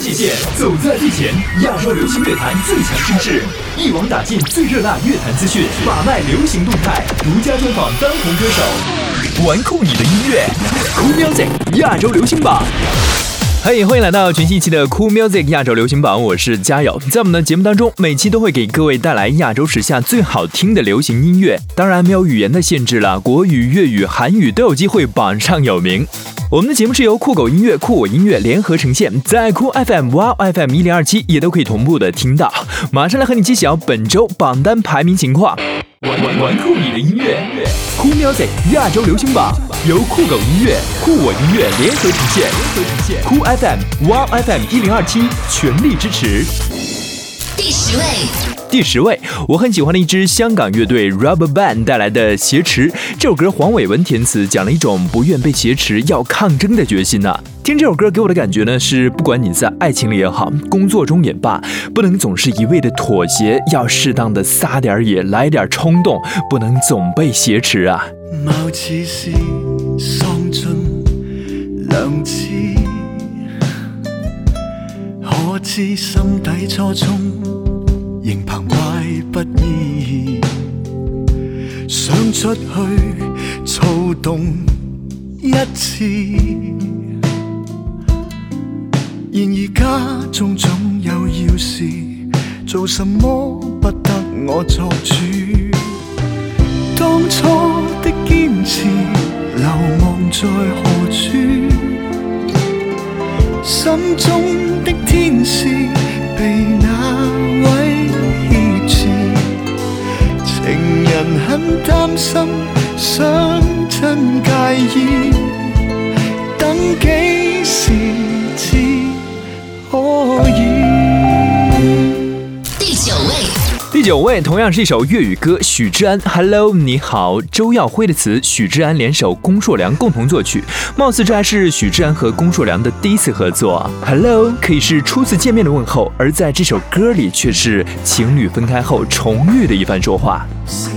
界限，走在最前，亚洲流行乐坛最强声势，一网打尽最热辣乐坛资讯，把脉流行动态，独家专访当红歌手，玩酷你的音乐，Cool Music 亚洲流行榜。嘿，欢迎来到全新一期的 Cool Music 亚洲流行榜，我是嘉友。在我们的节目当中，每期都会给各位带来亚洲时下最好听的流行音乐，当然没有语言的限制了，国语、粤语、韩语都有机会榜上有名。我们的节目是由酷狗音乐、酷我音乐联合呈现，在酷 FM、哇 FM 一零二七也都可以同步的听到。马上来和你揭晓本周榜单排名情况。玩玩玩酷你的音乐，酷 music 亚洲流行榜由酷狗音乐、酷我音乐联合呈现，联合呈现。酷 FM、哇 FM 一零二七全力支持。第十位。第十位，我很喜欢的一支香港乐队 Rubber Band 带来的《挟持》这首歌，黄伟文填词，讲了一种不愿被挟持、要抗争的决心呐。听这首歌给我的感觉呢，是不管你在爱情里也好，工作中也罢，不能总是一味的妥协，要适当的撒点野，来点冲动，不能总被挟持啊。貌似是丧尽良知，知心底初衷。仍澎湃不已，想出去躁动一次。然而家中总有要事，做什么不得我作主。当初的坚持，流亡在何处？心中的天使，被那位？很担心，想真介意，等几时至可第九位同样是一首粤语歌，许志安《Hello 你好》，周耀辉的词，许志安联手龚硕良共同作曲，貌似这还是许志安和龚硕良的第一次合作。Hello 可以是初次见面的问候，而在这首歌里却是情侣分开后重遇的一番说话。是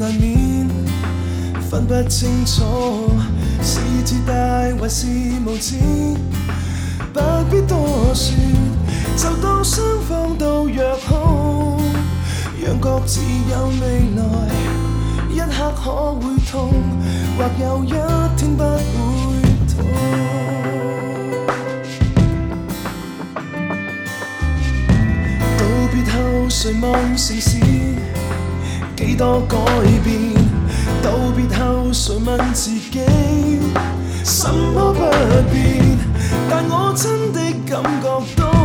难免分不清楚，是自大还是无知，不必多说，就当双方都约好，让各自有未来。一刻可会痛，或有一天不会痛。道别后，谁望时事？几多改变？道别后，谁问自己，什么不变？但我真的感觉到，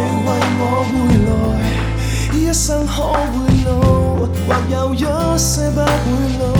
你为我回来，一生可会老，或有一些不会老。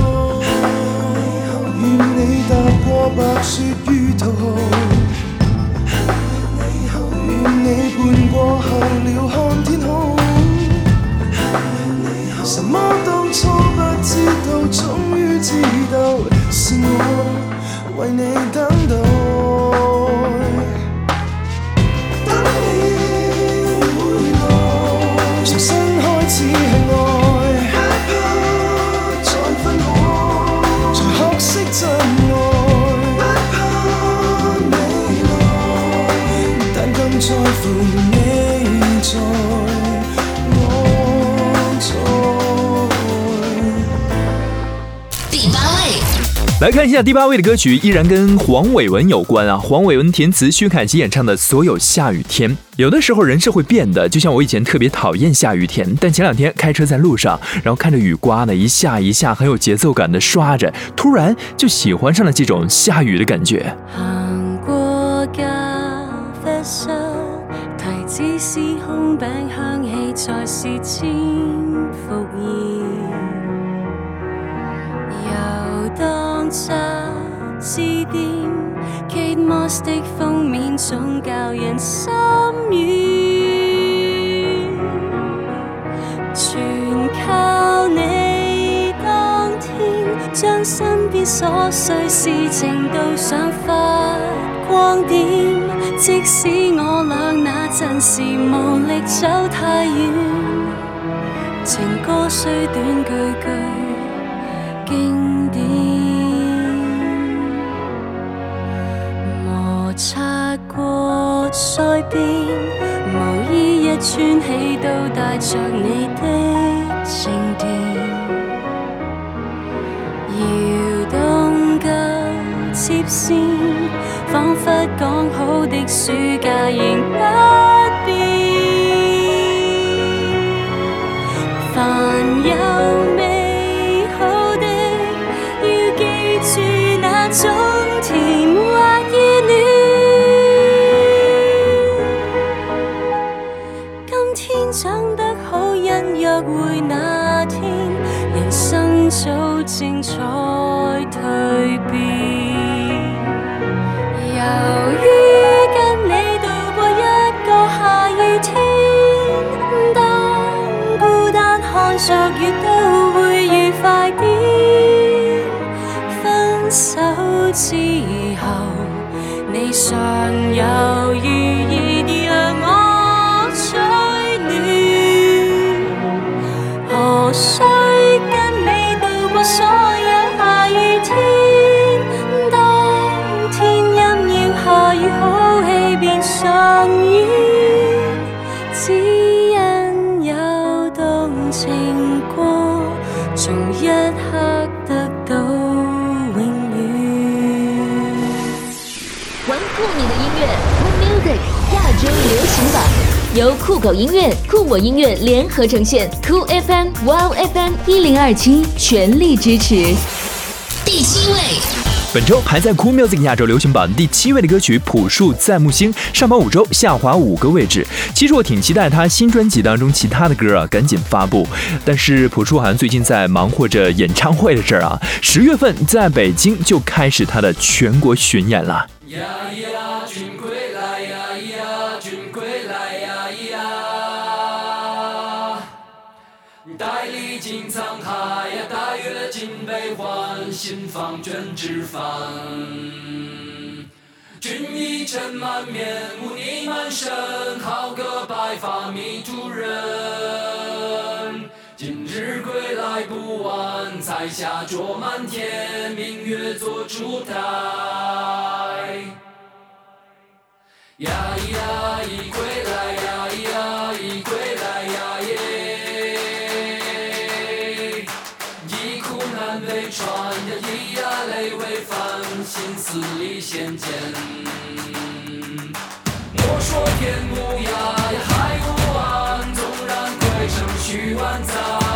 下第八位的歌曲，依然跟黄伟文有关啊。黄伟文填词，薛凯琪演唱的《所有下雨天》。有的时候人是会变的，就像我以前特别讨厌下雨天，但前两天开车在路上，然后看着雨刮呢一下一下，很有节奏感的刷着，突然就喜欢上了这种下雨的感觉。行过咖啡室，提子是千伏又杂志店，Kate Moss 的封面总教人心软，全靠你当天将身边琐碎事情都想发光点。即使我俩那阵时无力走太远，情歌虽短句句不过腮边毛衣一穿起都带着你的静电摇动旧贴线仿佛讲好的暑假仍不会那天，人生早正在蛻變。由於跟你度過一個下雨天，當孤單看着月都會愉快啲。分手之後，你尚有情過，從一刻得到永遠。玩酷你的音乐酷 Music 亚洲流行榜，由酷狗音乐、酷我音乐联合呈现，酷 FM、Wow FM 一零二七全力支持。第七位，本周排在 Cool Music 亚洲流行榜第七位的歌曲《朴树在木星》，上榜五周下滑五个位置。其实我挺期待他新专辑当中其他的歌啊赶紧发布，但是朴树好像最近在忙活着演唱会的事儿啊，十月份在北京就开始他的全国巡演了。呀呀，君归来呀呀，君归来呀呀，带历经沧海呀，带悲欢，心放卷纸帆。君一尘满面，污泥满身，好个白发迷途人。今日归来不晚，彩霞灼满天，明月做烛台。呀咿呀，咿归来呀，死里先见。莫说天无涯，海无岸，纵然鬼城虚万载。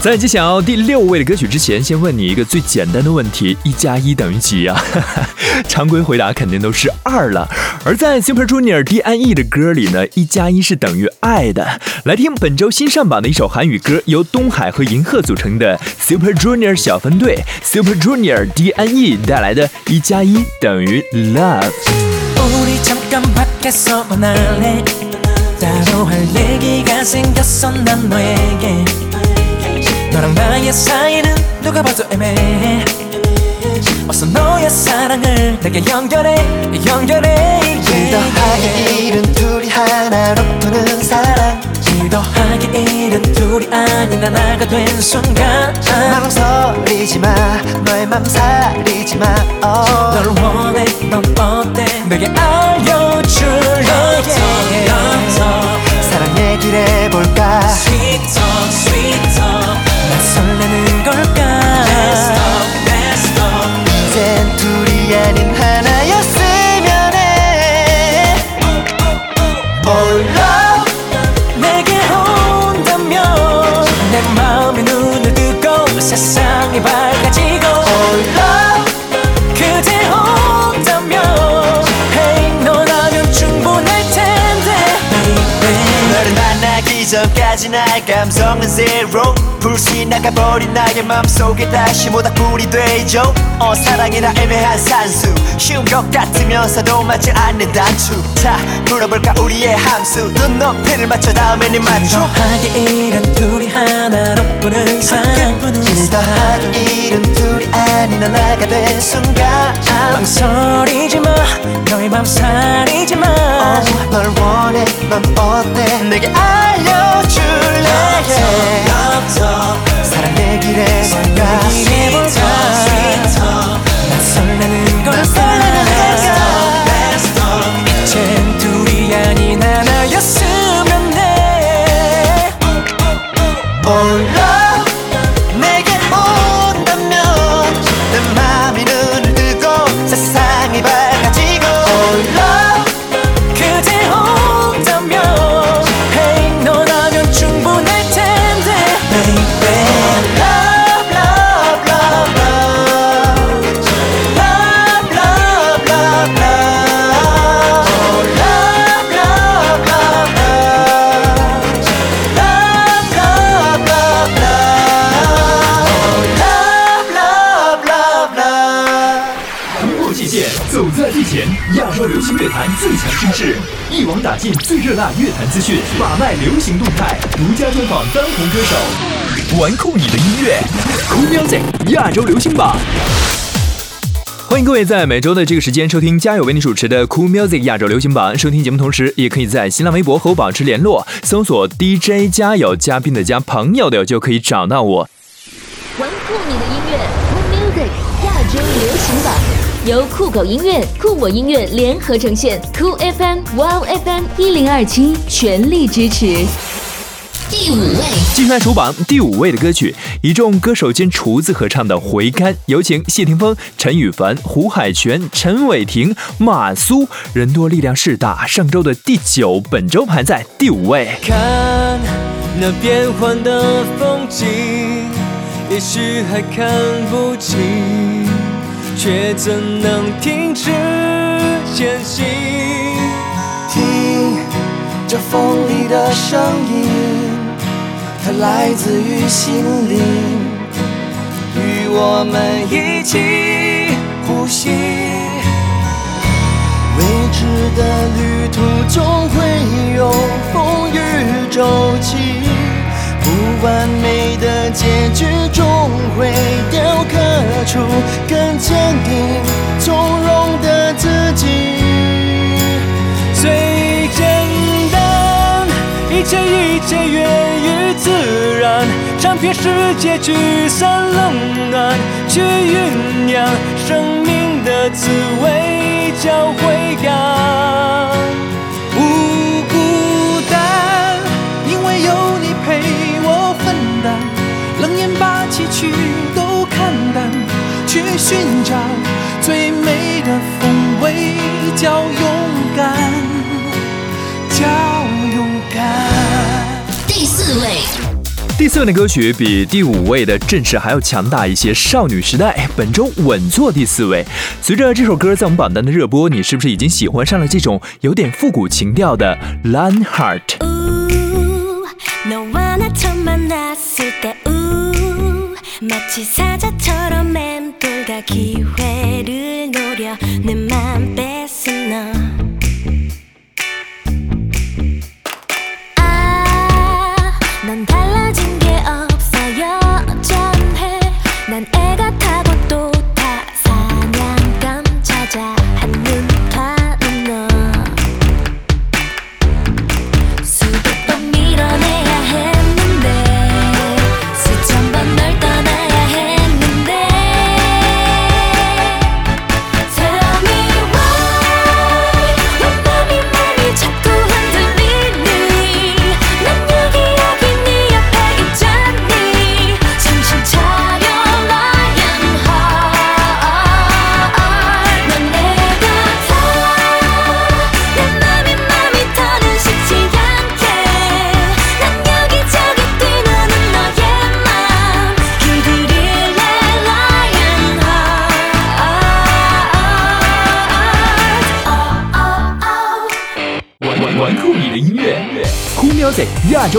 在揭晓第六位的歌曲之前，先问你一个最简单的问题：一加一等于几呀、常规回答肯定都是二了。而在 Super Junior D.N.E 的歌里呢，一加一是等于爱的。来听本周新上榜的一首韩语歌，由东海和银赫组成的 Super Junior 小分队 Super Junior D.N.E 带来的一加一等于 Love。 우리 잠깐 밖에서 만날래 따로 할 얘기가 생겼어 난 너에게 너랑 나의 사이는 누가 봐도 애매해. 어서 너의 사랑을 내게 연결해 연결해. 더하기 일은 둘이 하나로 부는 사랑. 더하기 일은 둘이 아닌 하나가 된 순간. 망설이지 마 너의 맘 사리지 마. oh. 널 원해 넌 어때? 내게 알려줄래 사랑 얘기를 해볼까? Sweet talk, sweet talk. 난 설레는 걸까? Let's talk, 이젠 둘이 아닌 하나였으면 해 Oh love 내게 온다면 내 마음의 눈을 뜨고 세상이 밝아지고 Oh love 전까지 나의 감성은 zero 불씨 나가버린 나의 맘속에 다시 모닥불이 되죠. 어 사랑이라 애매한 산수. 쉬운 것 같으면서도 맞지 않는 단추. 자 불어볼까 우리의 함수. 눈높이를 맞춰 다음에는 맞춰. 하게 이런 둘이 하나로 보는 삶 더하기 이름 둘 이 아닌 하나가 된 순간. 망설이지 마. 너의 맘 사리지 마. 어, 널 원해 넌 어때? 내게 알려줄래? 사랑 내 길에 해볼까 난 설레는 걸까 이젠 둘이 아닌 하나였으면 해 Oh 尽最热辣乐坛资讯，把脉流行动态，独家专访当红歌手，玩酷你的音乐，Cool Music 亚洲流行榜。欢迎各位在每周的这个时间收听嘉友为你主持的 Cool Music 亚洲流行榜。收听节目同时，也可以在新浪微博和我保持联络，搜索 DJ 嘉友，嘉宾的嘉，朋友的，就可以找到我。玩酷你的音乐，Cool Music 亚洲流行榜，由酷狗音乐、酷我音乐联合呈现，Cool FM、Wow FM 一零二七全力支持。第五位，继续来数榜第五位的歌曲，一众歌手兼厨子合唱的《回甘》，有请谢霆锋、陈羽凡、胡海泉、陈伟霆、马苏，人多力量势大，上周的第九，本周排在第五位。看那变幻的风景，也许还看不清，却怎能停止前行？听这风里的声音，它来自于心灵，与我们一起呼吸。未知的旅途总会有风雨骤起，不完美的结局终会雕刻出更坚定、从容的自己。最简单，一切一切源于自然，尝遍世界聚散冷暖，去酝酿生命的滋味，叫回甘。把崎岖都看淡，去寻找最美的风味，叫勇敢，叫勇敢。第四位，第四位的歌曲比第五位的阵势还要强大一些，少女时代本周稳坐第四位。随着这首歌在我们榜单的热播，你是不是已经喜欢上了这种有点复古情调的《Lion Heart》？ 마치 사자처럼 맴돌다 기회를 노려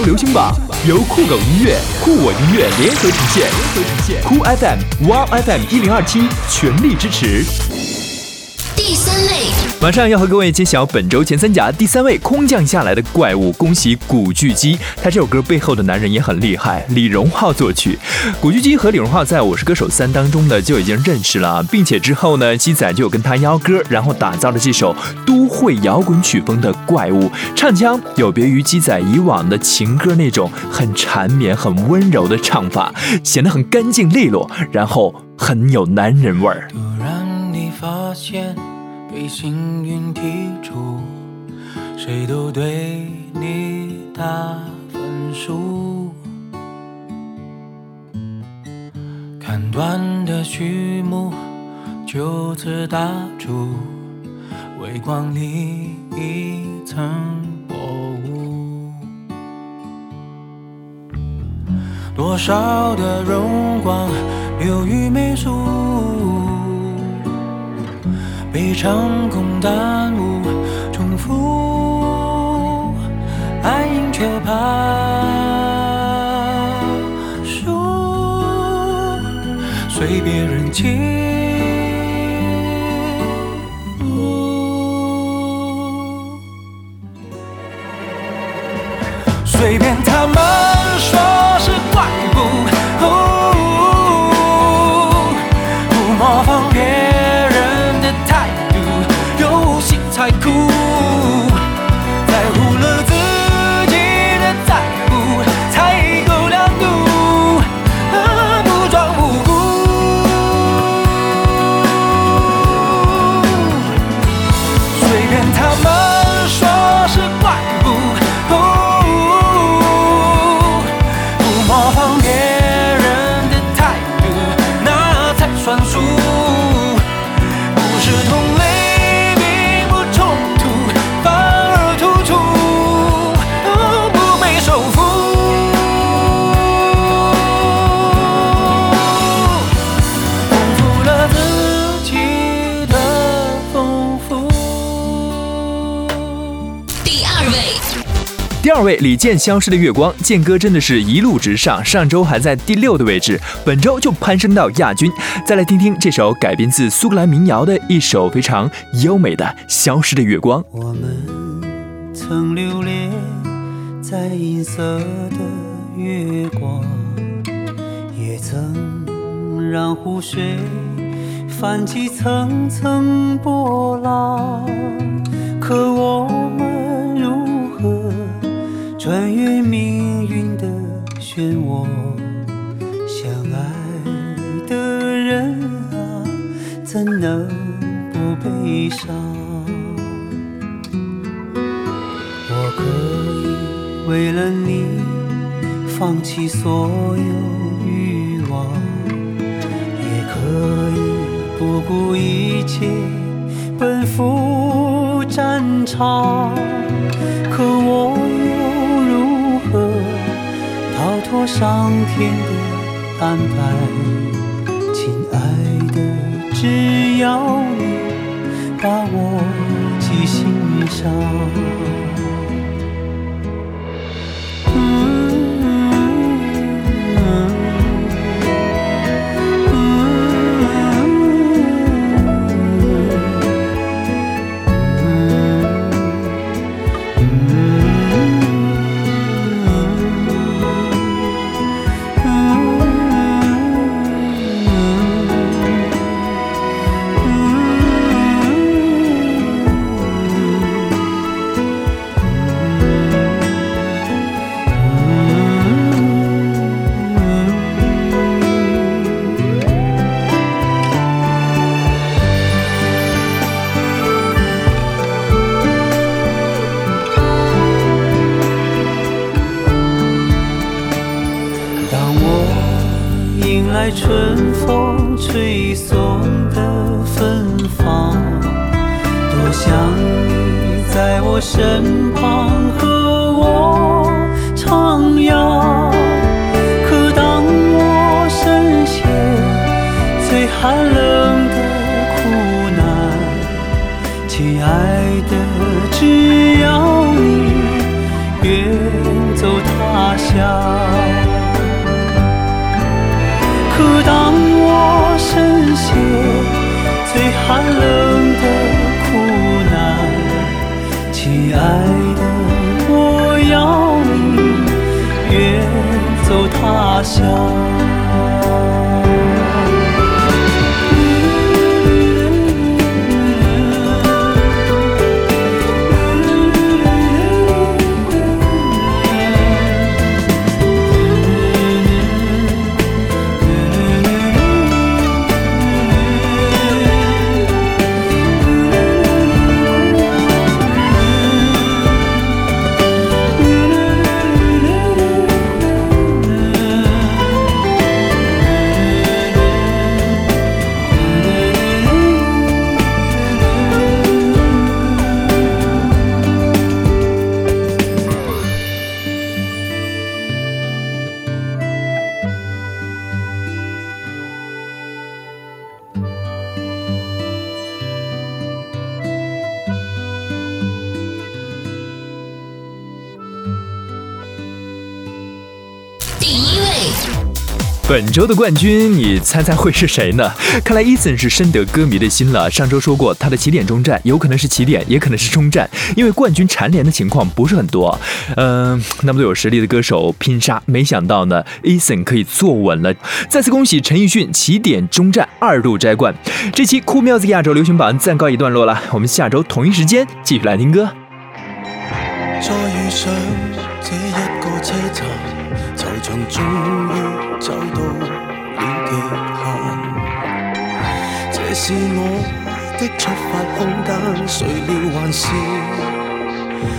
流行榜由酷狗音乐、酷我音乐联合呈现，联合呈现。Cool FM、Wow FM 一零二七全力支持。马上要和各位揭晓本周前三甲第三位空降下来的怪物，恭喜古巨基！他这首歌背后的男人也很厉害，李荣浩作曲。古巨基和李荣浩在我是歌手三当中呢就已经认识了，并且之后呢，鸡仔就有跟他邀歌，然后打造了这首都会摇滚曲风的怪物。唱腔有别于鸡仔以往的情歌那种很缠绵、很温柔的唱法，显得很干净利落，然后很有男人味儿。突然你发现被幸运剔除，谁都对你打分数。看断的序幕就此打住，微光里一层薄雾。多少的荣光流于媚俗，被成功耽误，重复，爱赢却怕输，随别人情。随便他们二位，第二位，李健《消失的月光》，健哥真的是一路直上，上周还在第六的位置，本周就攀升到亚军。再来听听这首改编自苏格兰民谣的一首非常优美的《消失的月光》。我们曾流连在银色的月光，也曾让湖水泛起层层波浪。可我们穿越命运的漩涡？相爱的人啊，怎能不悲伤？我可以为了你放弃所有欲望，也可以不顾一切奔赴战场。可我托上天的安排？亲爱的，只要你把我记心上。寒冷的苦难，亲爱的，只要你远走他乡。可当我深陷最寒冷的苦难，亲爱的，我要你远走他乡。本周的冠军，你猜猜会是谁呢？看来 Eason 是深得歌迷的心了。上周说过，他的起点终站有可能是起点，也可能是终站，因为冠军蝉联的情况不是很多。嗯、那么多有实力的歌手拼杀，没想到呢，Eason 可以坐稳了。再次恭喜陈奕迅起点终站二度摘冠。这期酷 music 亚洲流行榜暂告一段落了，我们下周同一时间继续来听歌。再遇上这一个车站，惆悵終於是我的出发空間，誰料还是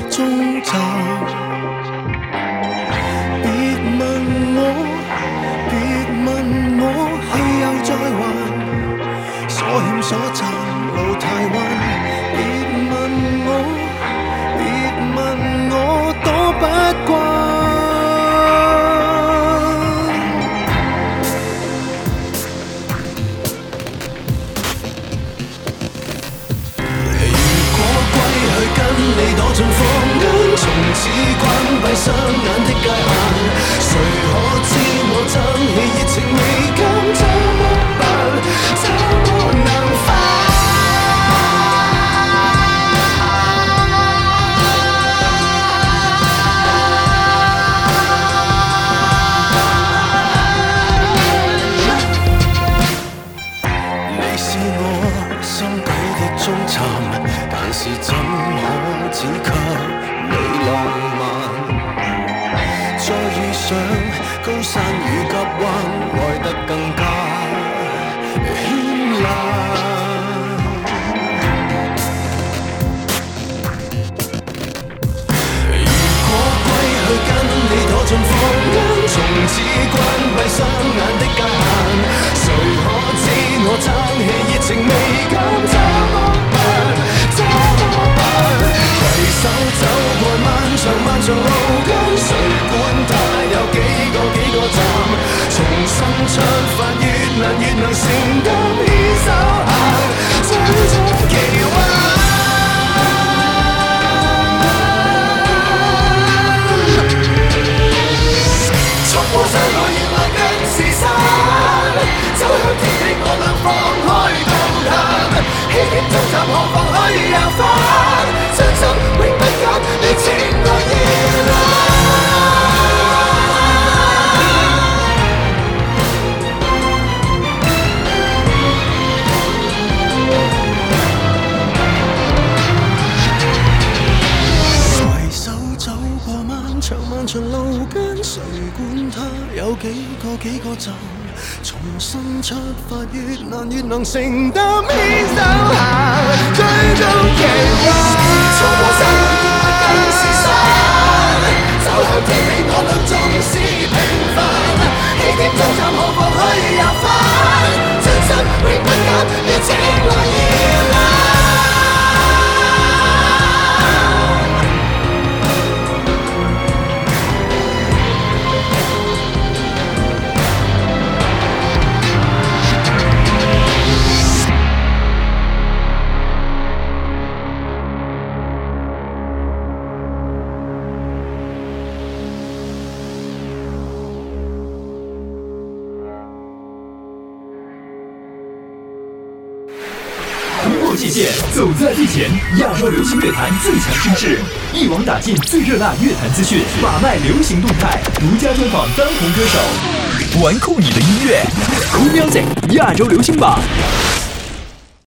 终站。别问我，别问我，去又再还，所欠所赚，路太弯。再遇上高山与急弯，爱得更加絢爛。如果归去跟你躲进房间，从此关闭双眼的界限，谁可知我爭氣熱情未减？怎么办？怎麼辦？攜手走过漫长漫长路，几个几个站？重新出发越难越能承担，牵手行，追逐奇幻。難乐坛最强声势，一网打尽最热辣乐坛资讯，把脉流行动态，独家专访当红歌手，玩酷你的音乐酷 music 亚洲流行榜。